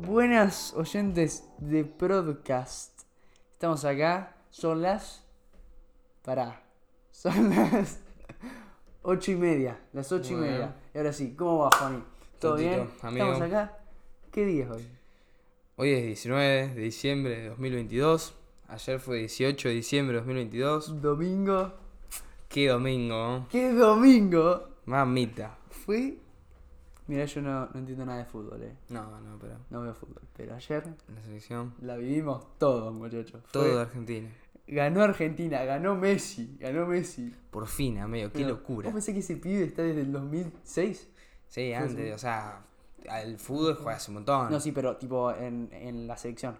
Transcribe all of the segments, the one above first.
Buenas oyentes de Podcast. Estamos acá. Son las. Pará. Son las. Ocho y media. Las ocho y media. Y ahora sí, ¿cómo va, Juani? ¿Todo Tontito, bien? amigo. Estamos acá. ¿Qué día es hoy? Hoy es 19 de diciembre de 2022. Ayer fue 18 de diciembre de 2022. Domingo. Qué domingo. ¿Qué domingo? Mamita. Fue. Mira, yo no, no entiendo nada de fútbol, eh. No, no, pero No veo fútbol. Pero ayer la selección. la vivimos todos, muchachos. Fue- Todo de Argentina. Ganó Argentina, ganó Messi, ganó Messi. Por fin, amigo, qué Pero, locura. ¿Vos pensás que ese pibe está desde el 2006? Sí, antes, o sea, al fútbol juega hace un montón. No, sí, pero tipo en, en la selección.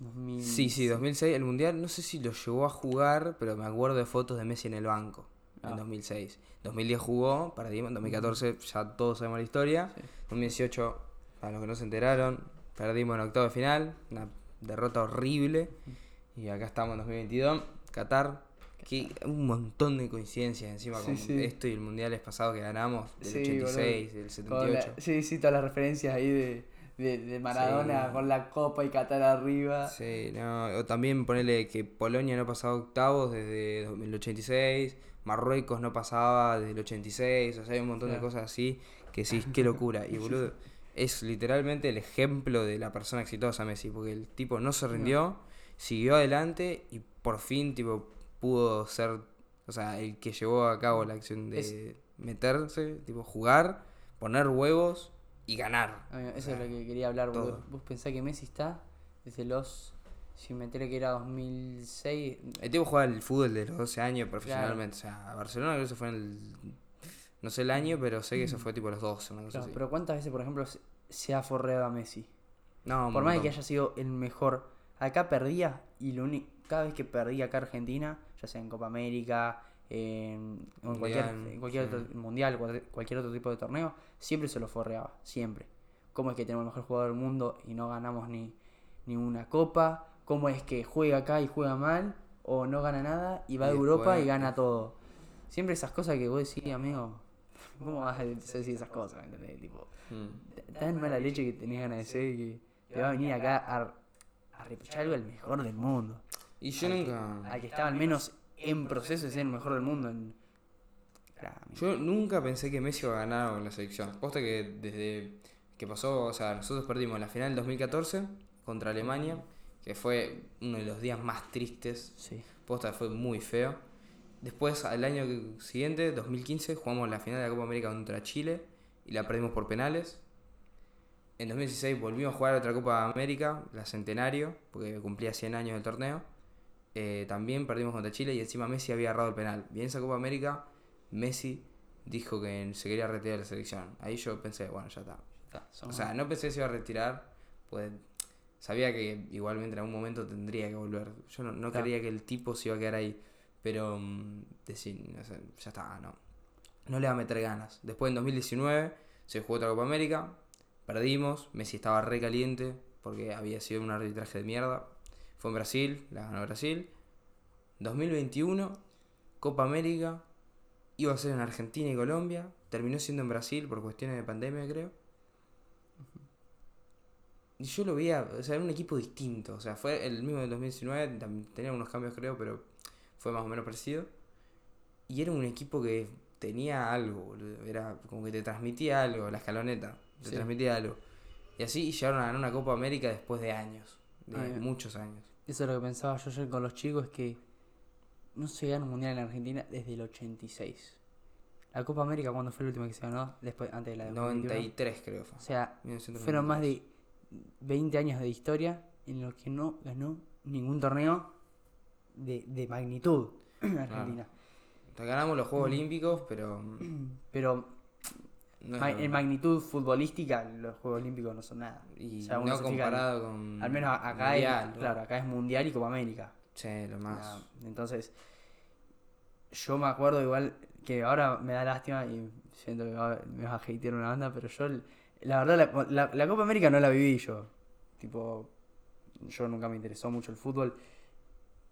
2000... Sí, sí, 2006, el mundial, no sé si lo llegó a jugar, pero me acuerdo de fotos de Messi en el banco Ah. en 2006. 2010 jugó, perdimos, en 2014 ya todos sabemos la historia. Sí. 2018, para los que no se enteraron, perdimos en octavo de final, una derrota horrible. Y acá estamos en 2022, Qatar, que un montón de coincidencias encima Sí, con sí. esto y el mundiales pasado que ganamos, del Sí, 86, del Con 78. la- sí, sí, todas las referencias ahí de, de, de Maradona Sí. con la copa y Qatar arriba. Sí, no, o también ponerle que Polonia no pasaba octavos desde el 86, Marruecos no pasaba desde el 86, o sea, hay un montón de cosas así que sí, qué locura. Y boludo, es literalmente el ejemplo de la persona exitosa Messi, porque el tipo no se rindió, siguió adelante y por fin tipo pudo ser, o sea, el que llevó a cabo la acción de Es- meterse, tipo jugar, poner huevos y ganar. O eso es lo que quería hablar, boludo. todo. Vos pensás que Messi está desde los. Si me enteré que era 2006. El tipo juega el fútbol de los 12 años profesionalmente. O sea, a Barcelona creo que se fue en el. No sé el año, pero sé que eso fue tipo los 12, una cosa Claro, así. pero ¿cuántas veces, por ejemplo, se, ha forreado a Messi? no, Por más de que haya sido el mejor, acá perdía y lo único, cada vez que perdía acá Argentina, ya sea en Copa América, en, cualquier, Mundial, en cualquier sí. otro mundial, cual- cualquier otro tipo de torneo, siempre se lo forreaba, siempre. ¿Cómo es que tenemos el mejor jugador del mundo y no ganamos ni, ni una copa? ¿Cómo es que juega acá y juega mal o no gana nada y va Y a Europa y gana todo? Siempre esas cosas que vos decís, amigo, ¿cómo vas a decir esas cosas? ¿me entendés? Tipo, Mm. tan mala leche que tenés ganas de ser que te va a venir acá a, a reprochar algo al mejor del mundo. Y yo al nunca. Que, al que estaba al menos en proceso de ser el mejor del mundo. En... Yo nunca pensé que Messi iba a ganar con la selección. Posta que desde que pasó, o sea, nosotros perdimos la final del 2014 contra Alemania, que fue uno de los días más tristes Sí. Posta fue muy feo. Después, al año siguiente, 2015, jugamos la final de la Copa América contra Chile y la perdimos por penales. En 2016 volvimos a jugar otra Copa América, la Centenario, porque cumplía 100 años el torneo. Eh, también perdimos contra Chile y encima Messi había agarrado el penal. Bien esa Copa América, Messi dijo que se quería retirar de la selección. Ahí yo pensé, bueno, ya está. Está, O sea, no pensé que se iba a retirar, pues sabía que igualmente en algún momento tendría que volver. Yo no, no creía que el tipo se iba a quedar ahí, pero mm, decir, no sé, ya está, no. No le va a meter ganas. Después en 2019 se jugó otra Copa América, perdimos, Messi estaba re caliente porque había sido un arbitraje de mierda. Fue en Brasil, la ganó Brasil. 2021, Copa América, iba a ser en Argentina y Colombia, terminó siendo en Brasil por cuestiones de pandemia, creo. Y yo lo veía, o sea, era un equipo distinto. O sea, fue el mismo del 2019, tam- tenía unos cambios creo, pero fue más o menos parecido. Y era un equipo que tenía algo, boludo. Era como que te transmitía algo, la escaloneta. Te Sí. transmitía algo. Y así llegaron a ganar una Copa América después de años. De Ah, muchos años. Eso es lo que pensaba yo ayer con los chicos, es que no se gana un mundial en Argentina desde el 86. La Copa América, cuando fue la última que se ganó? Después, antes de la de 2021. 93 creo fue. O sea, 1993. fueron más de 20 años de historia en los que no ganó ningún torneo de, de magnitud en Argentina. Ganamos los Juegos Olímpicos, pero... mm, Pero No, ma- no. en magnitud futbolística, los Juegos Olímpicos no son nada. Y O sea, uno no comparado con... Al menos acá, Mundial, es, ¿no? claro, acá es Mundial y Copa América. Sí, lo más... Entonces, yo me acuerdo igual que ahora me da lástima y siento que me vas a hatear una banda, pero yo, la verdad, la, la- la Copa América no la viví yo. Tipo, yo nunca me interesó mucho el fútbol,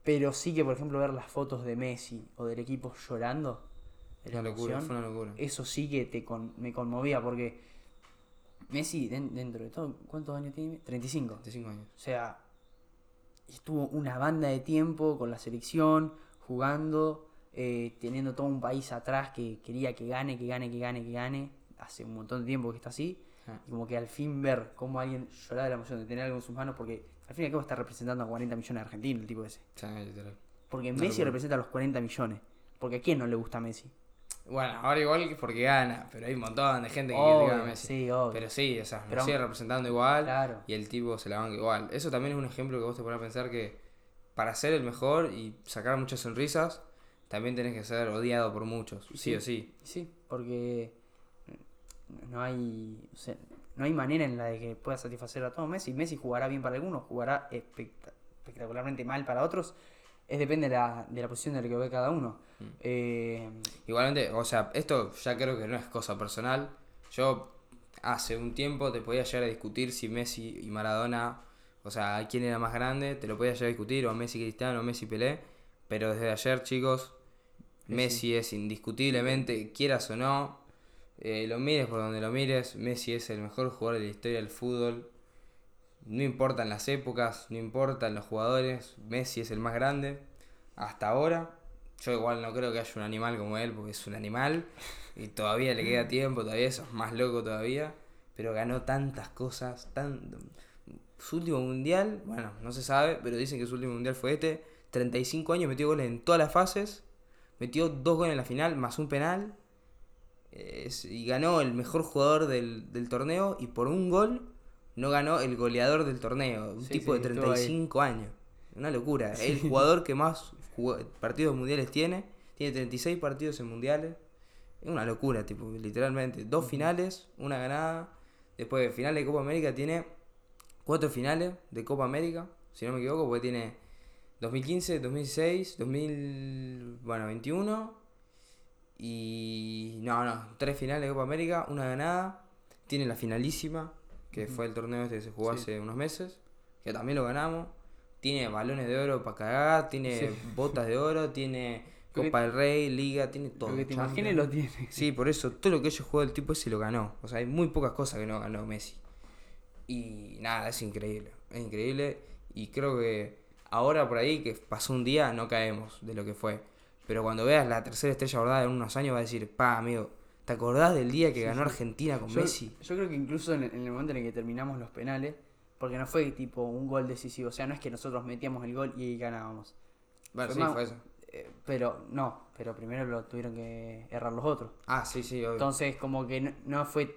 pero sí que, por ejemplo, ver las fotos de Messi o del equipo llorando, Una locura, fue una locura. eso sí que te con- me conmovía porque Messi, den- dentro de todo, ¿cuántos años tiene? 35. 25 años. O sea, estuvo una banda de tiempo con la selección, jugando, eh, teniendo todo un país atrás que quería que gane, que gane, que gane, que gane. Hace un montón de tiempo que está así. Ah. Y como que al fin ver cómo alguien lloraba de la emoción de tener algo en sus manos, porque al fin y al cabo está representando a 40 millones de argentinos, el tipo ese. Sea, literal. Porque Messi representa a los 40 millones. Porque a quién no le gusta Messi. Bueno, ahora igual que porque gana, pero hay un montón de gente que Obvio, critica a Messi. sí, obvio. Pero sí, o sea, Pero- lo sigue representando igual Claro. y el tipo se la banca igual. Eso también es un ejemplo que vos te pones a pensar que para ser el mejor y sacar muchas sonrisas, también tenés que ser odiado por muchos, sí, Sí. o sí. Sí, porque no hay, o sea, no hay manera en la de que pueda satisfacer a todos Messi. Messi jugará bien para algunos, jugará especta- espectacularmente mal para otros. Es depende de la, de la posición de la que ve cada uno. Mm. Eh, Igualmente, o sea, esto ya creo que no es cosa personal. Yo hace un tiempo te podía llegar a discutir si Messi y Maradona, o sea, quién era más grande, te lo podía llegar a discutir, o Messi Cristiano, o Messi Pelé, pero desde ayer, chicos, Messi. Messi es indiscutiblemente, quieras o no, eh, lo mires por donde lo mires, Messi es el mejor jugador de la historia del fútbol. No importan las épocas, no importan los jugadores, Messi es el más grande hasta ahora. Yo igual no creo que haya un animal como él, porque es un animal y todavía le queda tiempo, todavía eso es más loco todavía, pero ganó tantas cosas. Su último mundial, bueno, no se sabe, pero dicen que su último mundial fue este, 35 años, metió goles en todas las fases, metió dos goles en la final, más un penal, es- y ganó el mejor jugador del, del torneo y por un gol no ganó el goleador del torneo, un Sí, tipo sí, de estuvo ahí. 35 años. Una locura. Es el jugador que más partidos mundiales tiene. Tiene 36 partidos en mundiales. Es una locura, tipo, literalmente. Dos finales, una ganada. Después de final de Copa América tiene cuatro finales de Copa América, si no me equivoco, porque tiene 2015, 2016, 2021 y no, no, tres finales de Copa América, una ganada. Tiene la finalísima, que fue el torneo este que se jugó Sí. hace unos meses, que también lo ganamos. Tiene balones de oro para cagar, tiene Sí. botas de oro, tiene Copa del Rey, Liga, tiene todo. lo que te imagines lo tiene. Sí, por eso, todo lo que ellos jugó el tipo ese lo ganó. O sea, hay muy pocas cosas que no ganó Messi. Y nada, es increíble. Es increíble. Y creo que ahora por ahí, que pasó un día, no caemos de lo que fue. Pero cuando veas la tercera estrella bordada en unos años, vas a decir, pa, amigo, ¿te acordás del día que Sí, ganó sí. Argentina con Yo, Messi? yo creo que incluso en, en el momento en el que terminamos los penales, porque no fue tipo un gol decisivo, o sea, no es que nosotros metíamos el gol y ganábamos. Bueno, fue sí, más- fue eso. Eh, pero no, pero primero lo tuvieron que errar los otros. Ah, sí, sí, obvio. Entonces, como que no, no fue.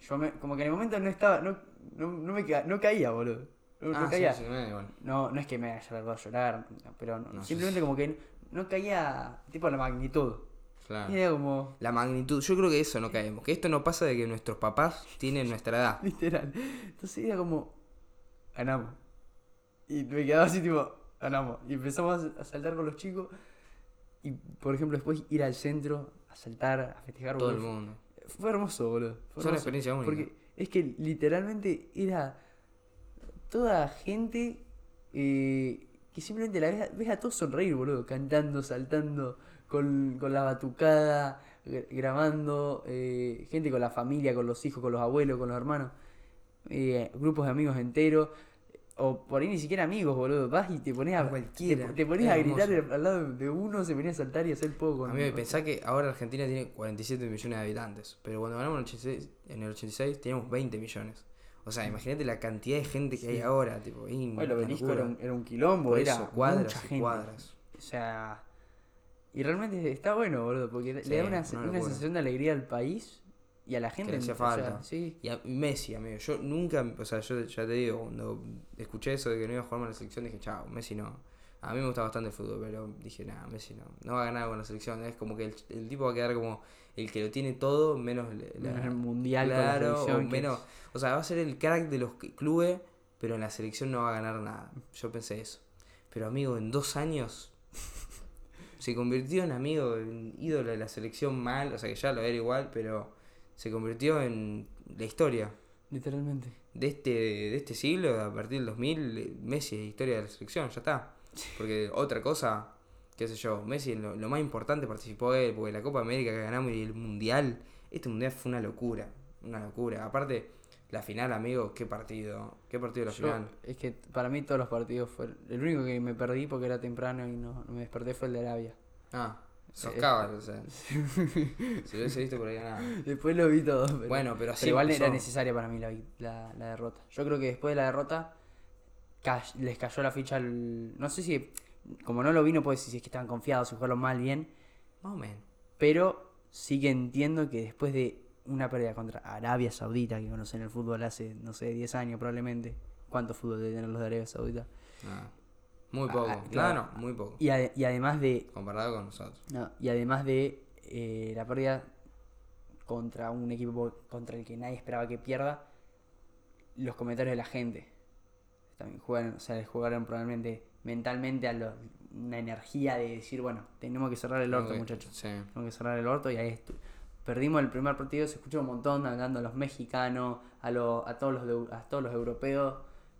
Yo me, como que en el momento no estaba. No, no, no me ca- no caía, boludo. No, no ah, sí, caía. sí, bueno, bueno. No, no es que me haya largado a llorar, pero no, No, sí, simplemente como que no caía tipo la magnitud. Claro. Era como. La magnitud, yo creo que eso no caemos. Que esto no pasa de que nuestros papás tienen nuestra edad. Literal. Entonces era como. Ganamos. Y me quedaba así, tipo, ganamos. Y empezamos a saltar con los chicos. Y, por ejemplo, después ir al centro a saltar, a festejar. Todo el boludo. mundo. Fue hermoso, boludo. Fue una experiencia única. Porque es que literalmente era toda gente eh, que simplemente la ves, a- ves a todos sonreír, boludo. Cantando, saltando, con, con la batucada, gra- grabando. eh, gente con la familia, con los hijos, con los abuelos, con los hermanos. eh, grupos de amigos enteros. O por ahí ni siquiera amigos, boludo. Vas y te pones a, Cualquiera. te, te pones a gritar al lado de uno, se ponía a saltar y a hacer poco. A mí me pensá que ahora Argentina tiene 47 millones de habitantes, pero cuando ganamos en el 86, en el 86 teníamos 20 millones. O sea, imagínate la cantidad de gente que hay ahora, tipo, obelisco locura. era un, era un quilombo, era cuadras mucha gente. cuadras. O sea, y realmente está bueno, boludo, porque Sí, le da una, una sensación de alegría al país y a la gente. le hacía o sea, falta. sí, Y a Messi, amigo, yo nunca, o sea, yo ya te digo, cuando escuché eso de que no iba a jugar más en la selección, dije, chao, Messi no. A mí me gusta bastante el fútbol, pero dije, nada, Messi no. No va a ganar con la selección. Es como que el, el tipo va a quedar como el que lo tiene todo, menos le- la- menos el mundial con la Claro, o que menos. es- O sea, va a ser el crack de los que- clubes, pero en la selección no va a ganar nada. Yo pensé eso. Pero amigo, en dos años se convirtió en amigo, en ídolo de la selección mal, o sea que ya lo era igual, pero se convirtió en la historia literalmente. de este, de este siglo, a partir del 2000, eh, Messi es historia de la selección, ya está. Porque otra cosa, qué sé yo, Messi lo, lo más importante participó él, porque la Copa América que ganamos y el Mundial, este Mundial fue una locura, una locura. Aparte, La final, amigo, qué partido. Qué partido la Yo- final. es que para mí todos los partidos fueron. El único que me perdí porque era temprano y no, no me desperté fue el de Arabia. Ah, sos cabal, o sea. si lo hubiese visto por ahí nada. Después lo vi todo. Pero, Bueno, pero así pero igual era necesaria para mí la, la, la derrota. Yo creo que después de la derrota les cayó la ficha al. No sé si. Como no lo vi, no puedo decir si es que estaban confiados, si jugaron mal, bien. Menos. Pero sí que entiendo que después de una pérdida contra Arabia Saudita, que conocen el fútbol hace, no sé, 10 años probablemente. ¿Cuánto fútbol debe tener los de Arabia Saudita? Ah, muy Ah, poco. ah, claro, claro. muy poco. Y, ade- y además de. Comparado con nosotros. no, y además de eh, la pérdida contra un equipo contra el que nadie esperaba que pierda, los comentarios de la gente. También jugaron, o sea, les jugaron probablemente mentalmente a lo- una energía de decir, bueno, tenemos que cerrar el orto, muchachos. Sí. Tengo que cerrar el orto y ahí perdimos el primer partido, se escuchó un montón hablando a los mexicanos, a, los a, todos, los de- a todos los europeos.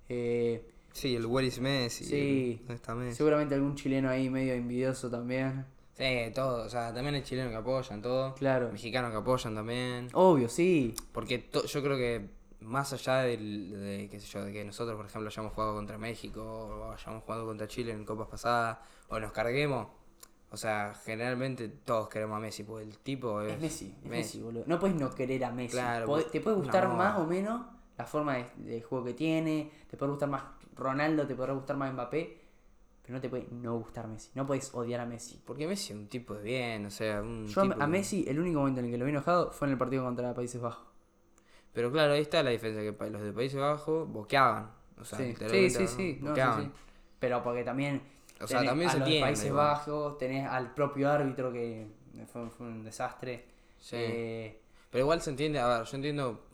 eh, Sí, el Where is Messi. Sí. ¿Dónde está Messi? seguramente algún chileno ahí medio envidioso también. Sí, todo. O sea, también hay chilenos que apoyan todo. Claro. Mexicanos que apoyan también. Obvio, sí. Porque to- yo creo que más allá del- de, qué sé yo, de que nosotros, por ejemplo, hayamos jugado contra México o hayamos jugado contra Chile en copas pasadas o nos carguemos, o sea, generalmente todos queremos a Messi, porque el tipo es, Es Messi, es Messi, boludo. No puedes no querer a Messi. Claro, te puede gustar no. más o menos la forma de, de juego que tiene, te puede gustar más Ronaldo, te puede gustar más Mbappé, pero no te puede no gustar Messi. No puedes odiar a Messi. Porque Messi es un tipo de bien, o sea, un Yo a- tipo a que- Messi, el único momento en el que lo vi enojado fue en el partido contra Países Bajos. Pero claro, ahí está la diferencia, que los de Países Bajos boqueaban. O sea, sí, sí, literalmente, sí, sí, no, sí, boqueaban. sí. Pero porque también. O sea, tenés también a se los de entiende, Países igual. Bajos, tenés al propio árbitro que fue, fue un desastre. Sí. Eh, Pero igual se entiende, a ver, yo entiendo,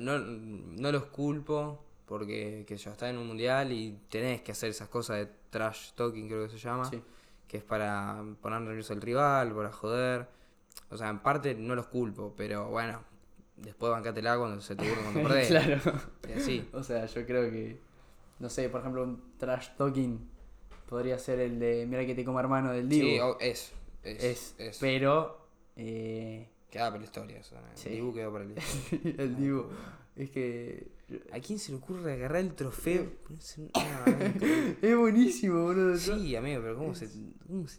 no, no los culpo porque que yo está en un mundial y tenés que hacer esas cosas de trash talking, creo que se llama, sí. que es para poner nervioso al rival, para joder. O sea, en parte no los culpo, pero bueno, después bancátela cuando se te ocurre cuando perdés. claro. Y así. O sea, yo creo que, no sé, por ejemplo, un trash talking podría ser el de Mira que te como hermano del Divo. Sí, o- es, es, es, es. pero eh, Queda para la historia eso. ¿no? Sí. El Dibu quedó para la historia. el Divo es que ¿A quién se le ocurre agarrar el trofeo? Ah, es buenísimo, boludo. Sí, amigo, pero ¿cómo se, cómo se,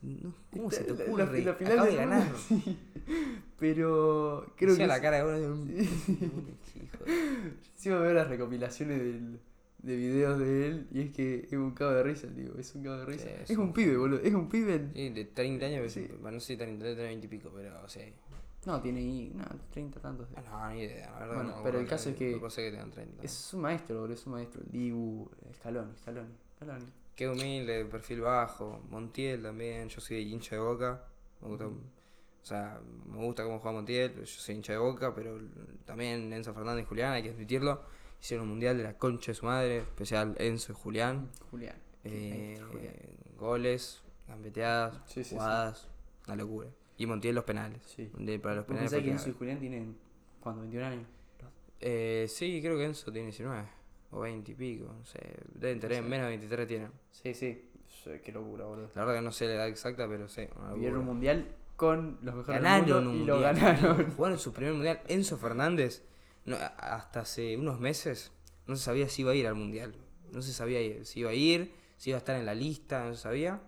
cómo se te La- la- ocurre? la final de ganar. sí. Pero creo Hacía que la cara de uno de un... Hijo de- encima veo las recopilaciones del- de videos de él y es que es un cago de risa, digo, es un cago de risa. Sí, es, es un un pibe, boludo, es un pibe. Sí, de 30 años, Sí. bueno, no sé si 30, tiene 20 y pico, pero sí. No, tiene no, 30 tantos. de- Ah, No, ni idea, la verdad. Bueno, no pero el caso es que- No puedo ser que tengan 30. Es un maestro, boludo, es un maestro. El Dibu, Scaloni, Scaloni, Scaloni. Qué humilde, perfil bajo. Montiel también, yo soy hincha de boca. Me gusta, o sea, me gusta cómo juega Montiel, pero yo soy hincha de boca, pero también Enzo Fernández y Julián, hay que admitirlo. Hicieron un mundial de la concha de su madre, especial Enzo y Julián. Julián. Eh, Julián. goles, gambeteadas, Sí, sí, sí. jugadas, una locura. Y Montiel los penales. Sí. De- para los ¿Vos penales. que Enzo y. Julián tienen, ¿cuándo? ¿21 años? Eh, sí, creo que Enzo tiene 19 o 20 y pico, no sé. Deben tener sé. menos de 23 tienen. Sí, sí. Sí, Qué locura, boludo. La verdad que no sé la edad exacta, pero sí. una Vieron un mundial con los mejores del Ganaron mundo un y lo mundial. ganaron. Jugaron su primer mundial. Enzo Fernández, no, hasta hace unos meses, no se sabía si iba a ir al mundial. No se sabía si iba a ir, si iba a estar en la lista, no se sabía.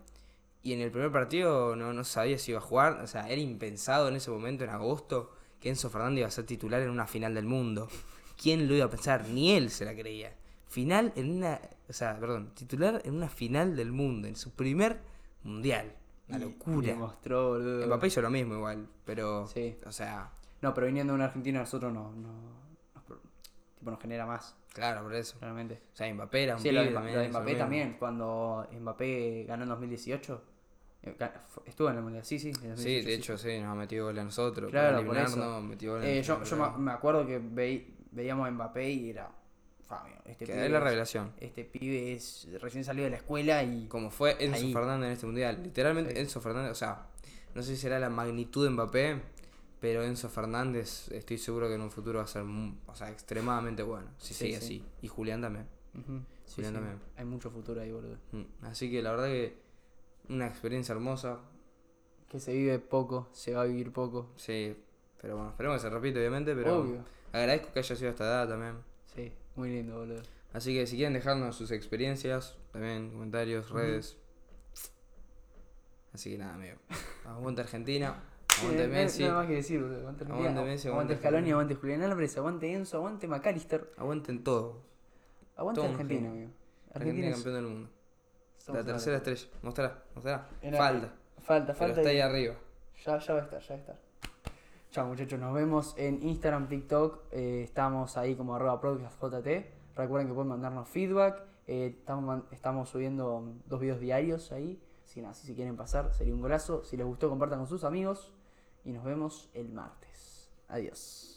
Y en el primer partido no, no sabía si iba a jugar. O sea, era impensado en ese momento, en agosto, que Enzo Fernández iba a ser titular en una final del mundo. ¿Quién lo iba a pensar? Ni él se la creía. Final en una. O sea, perdón, titular en una final del mundo, en su primer mundial. Una locura. y demostró, boludo. Mbappé hizo lo mismo igual, pero. Sí. O sea, No, pero viniendo de una Argentina, nosotros no, no, tipo, nos genera más, claro, por eso. realmente. O sea, Mbappé era un Sí, lo de, lo también. de lo Mbappé también, cuando Mbappé ganó en 2018, eh, estuvo en el Mundial, sí, sí. en Sí, 2018, de hecho, sí, nos ha metido gol a nosotros. Claro, por eso. metió gol Eh, yo yo me, acuerdo que veí- veíamos a Mbappé y era, Fabio, este Que pibe, es la es- revelación. este pibe es recién salido de la escuela y... Como fue Enzo Ahí. Fernández en este mundial. Literalmente, Sí. Enzo Fernández, o sea, no sé si será la magnitud de Mbappé, pero Enzo Fernández, estoy seguro que en un futuro va a ser o sea, extremadamente bueno. Si Sí, sigue sí. así. Y Julián también. Julián también. Hay mucho futuro ahí, boludo. Mm, Así que la verdad que una experiencia hermosa. Que se vive poco, se va a vivir poco. Sí, pero bueno, esperemos que se repite, obviamente, pero Obvio. Agradezco que haya sido esta edad también. Sí, muy lindo, boludo. Así que si quieren dejarnos sus experiencias, también comentarios, redes. Así que nada, amigo. Aguante Argentina, aguante Messi, Nada más que decir. Aguante, Aguante Messi, aguante Scaloni, aguante Julián Álvarez, aguante Enzo, aguante McAllister. aguanten todo. Aguante Argentina, amigo. Argentina campeón del mundo. La tercera estrella. Mostrá. Era- Falta. Falta, Pero falta. está ahí arriba. Ya, ya va a estar, ya va a estar. Chao muchachos, nos vemos en Instagram, TikTok. eh, estamos ahí como arroba podcastjt. Recuerden que pueden mandarnos feedback. eh, estamos, estamos subiendo dos videos diarios ahí. Si, nada, si quieren pasar, sería un golazo. Si les gustó, compartan con sus amigos. Y nos vemos el martes. Adiós.